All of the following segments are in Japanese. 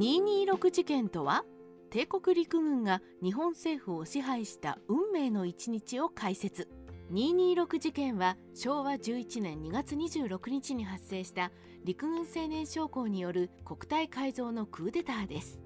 226事件とは帝国陸軍が日本政府を支配した運命の一日を解説。226事件は昭和11年2月26日に発生した陸軍青年将校による国体改造のクーデターです。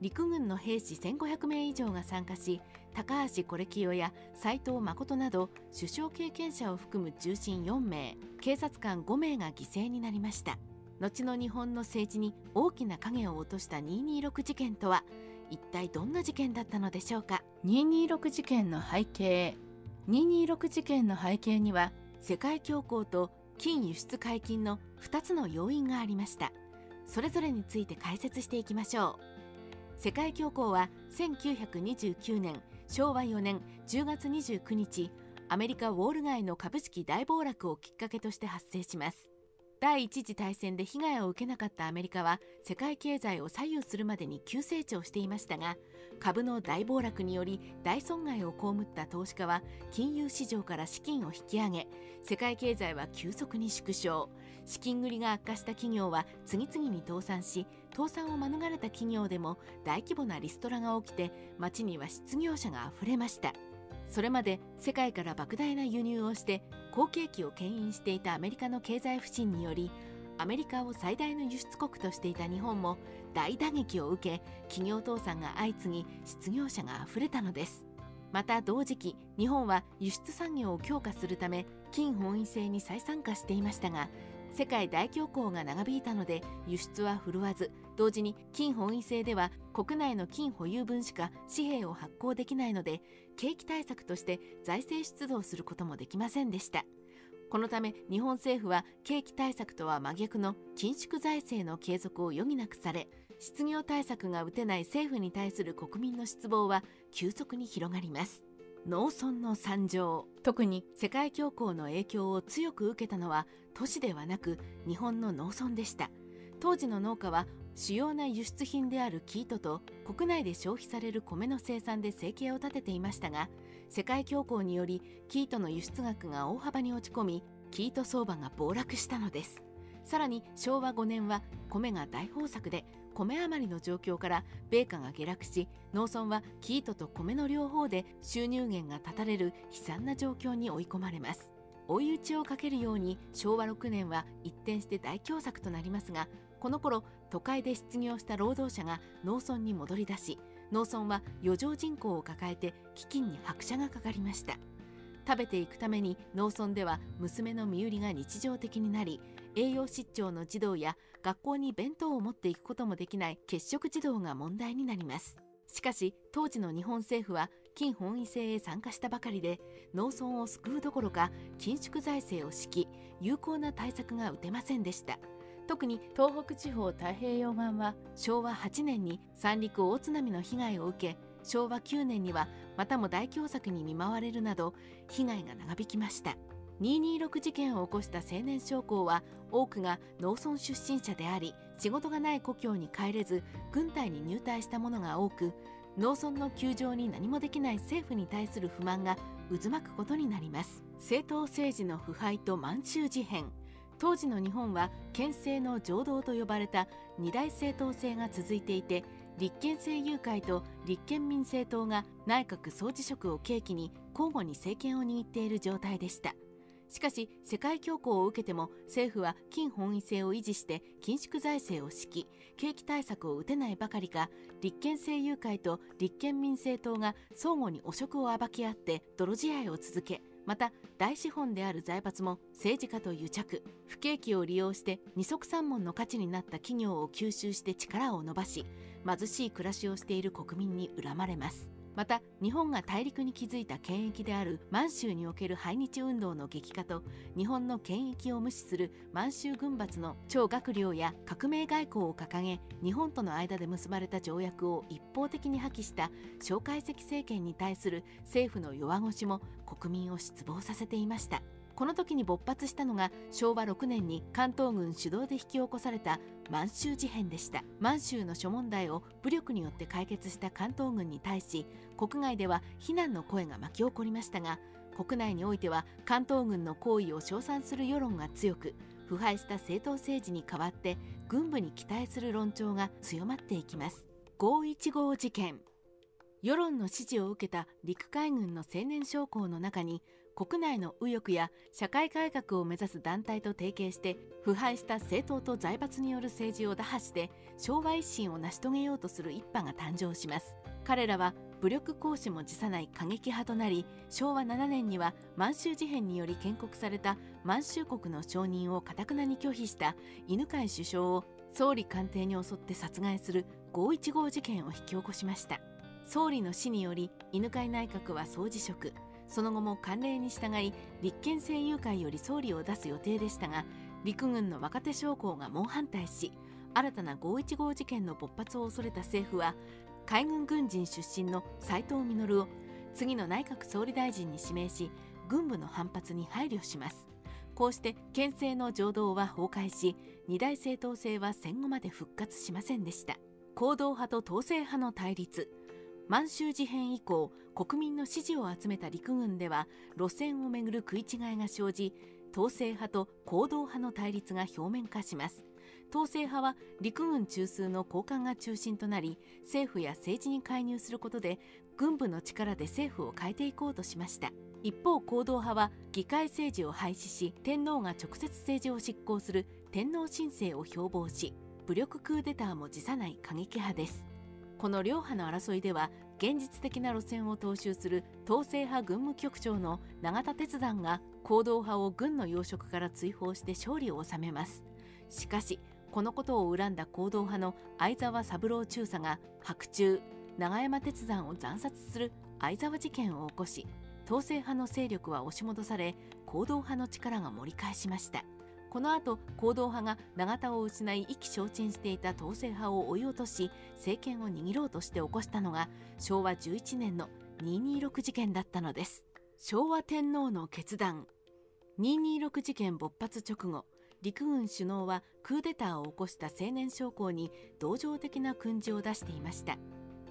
陸軍の兵士1500名以上が参加し高橋是清や斉藤誠など首相経験者を含む重臣4名警察官5名が犠牲になりました。後の日本の政治に大きな影を落とした226事件とは一体どんな事件だったのでしょうか？226事件の背景。226事件の背景には世界恐慌と金輸出解禁の2つの要因がありました。それぞれについて解説していきましょう。世界恐慌は1929年昭和4年10月29日アメリカウォール街の株式大暴落をきっかけとして発生します。第一次大戦で被害を受けなかったアメリカは世界経済を左右するまでに急成長していましたが株の大暴落により大損害を被った投資家は金融市場から資金を引き上げ世界経済は急速に縮小。資金繰りが悪化した企業は次々に倒産し倒産を免れた企業でも大規模なリストラが起きて街には失業者があふれました。それまで世界から莫大な輸入をして好景気を牽引していたアメリカの経済不振によりアメリカを最大の輸出国としていた日本も大打撃を受け企業倒産が相次ぎ失業者があふれたのです。また同時期日本は輸出産業を強化するため金本位制に再参加していましたが世界大恐慌が長引いたので輸出は振るわず同時に金本位制では国内の金保有分しか紙幣を発行できないので景気対策として財政出動することもできませんでした。このため日本政府は景気対策とは真逆の緊縮財政の継続を余儀なくされ失業対策が打てない政府に対する国民の失望は急速に広がります。農村の惨状。特に世界恐慌の影響を強く受けたのは都市ではなく日本の農村でした。当時の農家は主要な輸出品である生糸と国内で消費される米の生産で生計を立てていましたが世界恐慌により生糸の輸出額が大幅に落ち込み生糸相場が暴落したのです。さらに昭和5年は米が大豊作で米余りの状況から米価が下落し農村は生糸と米の両方で収入源が断たれる悲惨な状況に追い込まれます。追い打ちをかけるように昭和6年は一転して大凶作となりますがこの頃都会で失業した労働者が農村に戻り出し農村は余剰人口を抱えて飢饉に拍車がかかりました。食べていくために農村では娘の身売りが日常的になり栄養失調の児童や学校に弁当を持っていくこともできない欠食児童が問題になります。しかし当時の日本政府は金本位制へ参加したばかりで農村を救うどころか緊縮財政を敷き有効な対策が打てませんでした。特に東北地方太平洋岸は昭和8年に三陸大津波の被害を受け昭和9年にはまたも大凶作に見舞われるなど被害が長引きました。226事件を起こした青年将校は多くが農村出身者であり仕事がない故郷に帰れず軍隊に入隊した者が多く農村の窮状に何もできない政府に対する不満が渦巻くことになります。政党政治の腐敗と満州事変。当時の日本は憲政の浄土と呼ばれた二大政党制が続いていて立憲政友会と立憲民政党が内閣総辞職を契機に交互に政権を握っている状態でした。しかし世界恐慌を受けても政府は金本位制を維持して緊縮財政を敷き景気対策を打てないばかりか立憲政友会と立憲民政党が相互に汚職を暴き合って泥仕合を続けまた大資本である財閥も政治家と癒着不景気を利用して二足三門の価値になった企業を吸収して力を伸ばし貧しい暮らしをしている国民に恨まれます。また日本が大陸に築いた権益である満州における排日運動の激化と日本の権益を無視する満州軍閥の超学領や革命外交を掲げ日本との間で結ばれた条約を一方的に破棄した蒋介石政権に対する政府の弱腰も国民を失望させていました。この時に勃発したのが昭和6年に関東軍主導で引き起こされた満州事変でした。満州の諸問題を武力によって解決した関東軍に対し国外では非難の声が巻き起こりましたが国内においては関東軍の行為を称賛する世論が強く腐敗した政党政治に代わって軍部に期待する論調が強まっていきます。515事件。世論の支持を受けた陸海軍の青年将校の中に国内の右翼や社会改革を目指す団体と提携して腐敗した政党と財閥による政治を打破して昭和一新を成し遂げようとする一派が誕生します。彼らは武力行使も辞さない過激派となり昭和7年には満州事変により建国された満州国の承認をかたくなに拒否した犬飼首相を総理官邸に襲って殺害する五一号事件を引き起こしました。総理の死により犬飼内閣は総辞職。その後も慣例に従い立憲政友会より総理を出す予定でしたが陸軍の若手将校が猛反対し新たな五一号事件の勃発を恐れた政府は海軍軍人出身の斉藤実を次の内閣総理大臣に指名し軍部の反発に配慮します。こうして県政の情動は崩壊し二大政党制は戦後まで復活しませんでした。行動派と統制派の対立。満州事変以降国民の支持を集めた陸軍では路線をめぐる食い違いが生じ統制派と行動派の対立が表面化します。統制派は陸軍中枢の高官が中心となり政府や政治に介入することで軍部の力で政府を変えていこうとしました。一方行動派は議会政治を廃止し天皇が直接政治を執行する天皇申請を標榜し武力クーデターも辞さない過激派です。この両派の争いでは現実的な路線を踏襲する統制派軍務局長の永田鉄山が行動派を軍の要職から追放して勝利を収めます。しかしこのことを恨んだ行動派の相沢三郎中佐が白昼永山鉄山を惨殺する相沢事件を起こし統制派の勢力は押し戻され行動派の力が盛り返しました。この後行動派が永田を失い意気消沈していた統制派を追い落とし政権を握ろうとして起こしたのが昭和11年の226事件だったのです。昭和天皇の決断。226事件勃発直後陸軍首脳はクーデターを起こした青年将校に同情的な訓示を出していました。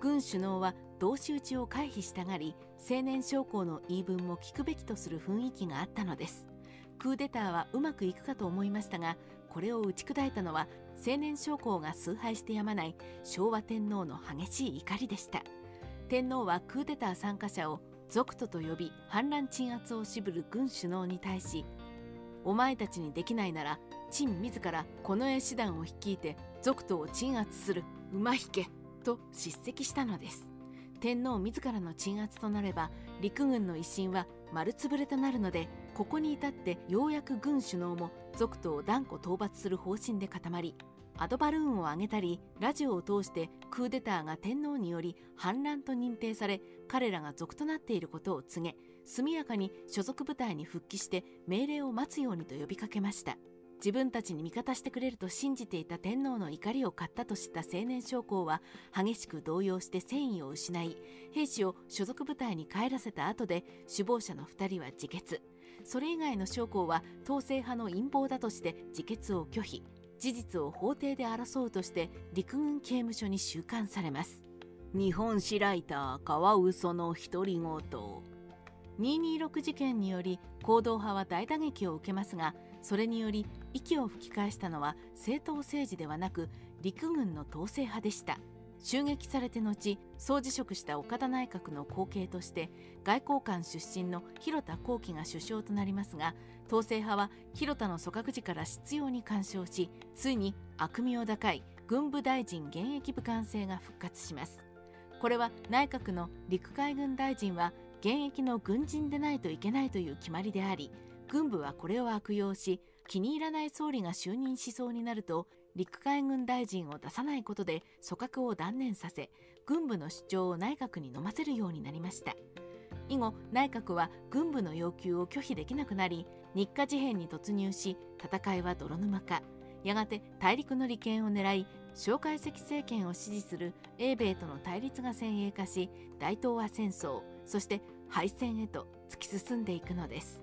軍首脳は同士討ちを回避したがり青年将校の言い分も聞くべきとする雰囲気があったのです。クーデターはうまくいくかと思いましたがこれを打ち砕いたのは青年将校が崇拝してやまない昭和天皇の激しい怒りでした。天皇はクーデター参加者を族徒と呼び反乱鎮圧を渋る軍首脳に対しお前たちにできないなら陳自らこの絵師団を率いて族徒を鎮圧する馬引けと叱責したのです。天皇自らの鎮圧となれば陸軍の威信は丸つぶれとなるのでここに至ってようやく軍首脳も族徒を断固討伐する方針で固まりアドバルーンを上げたりラジオを通してクーデターが天皇により反乱と認定され彼らが族となっていることを告げ速やかに所属部隊に復帰して命令を待つようにと呼びかけました。自分たちに味方してくれると信じていた天皇の怒りを買ったと知った青年将校は激しく動揺して戦意を失い兵士を所属部隊に帰らせた後で首謀者の2人は自決。それ以外の将校は統制派の陰謀だとして自決を拒否事実を法廷で争うとして陸軍刑務所に収監されます。日本史ライターカワウソの独り言。226事件により行動派は大打撃を受けますがそれにより息を吹き返したのは政党政治ではなく陸軍の統制派でした。襲撃されて後総辞職した岡田内閣の後継として外交官出身の広田光輝が首相となりますが統制派は広田の組閣時から執拗に干渉しついに悪名高い軍部大臣現役武官制が復活します。これは内閣の陸海軍大臣は現役の軍人でないといけないという決まりであり軍部はこれを悪用し気に入らない総理が就任しそうになると陸海軍大臣を出さないことで組閣を断念させ軍部の主張を内閣に飲ませるようになりました以後内閣は軍部の要求を拒否できなくなり日華事変に突入し戦いは泥沼化やがて大陸の利権を狙い蒋介石政権を支持する英米との対立が先鋭化し大東亜戦争そして敗戦へと突き進んでいくのです。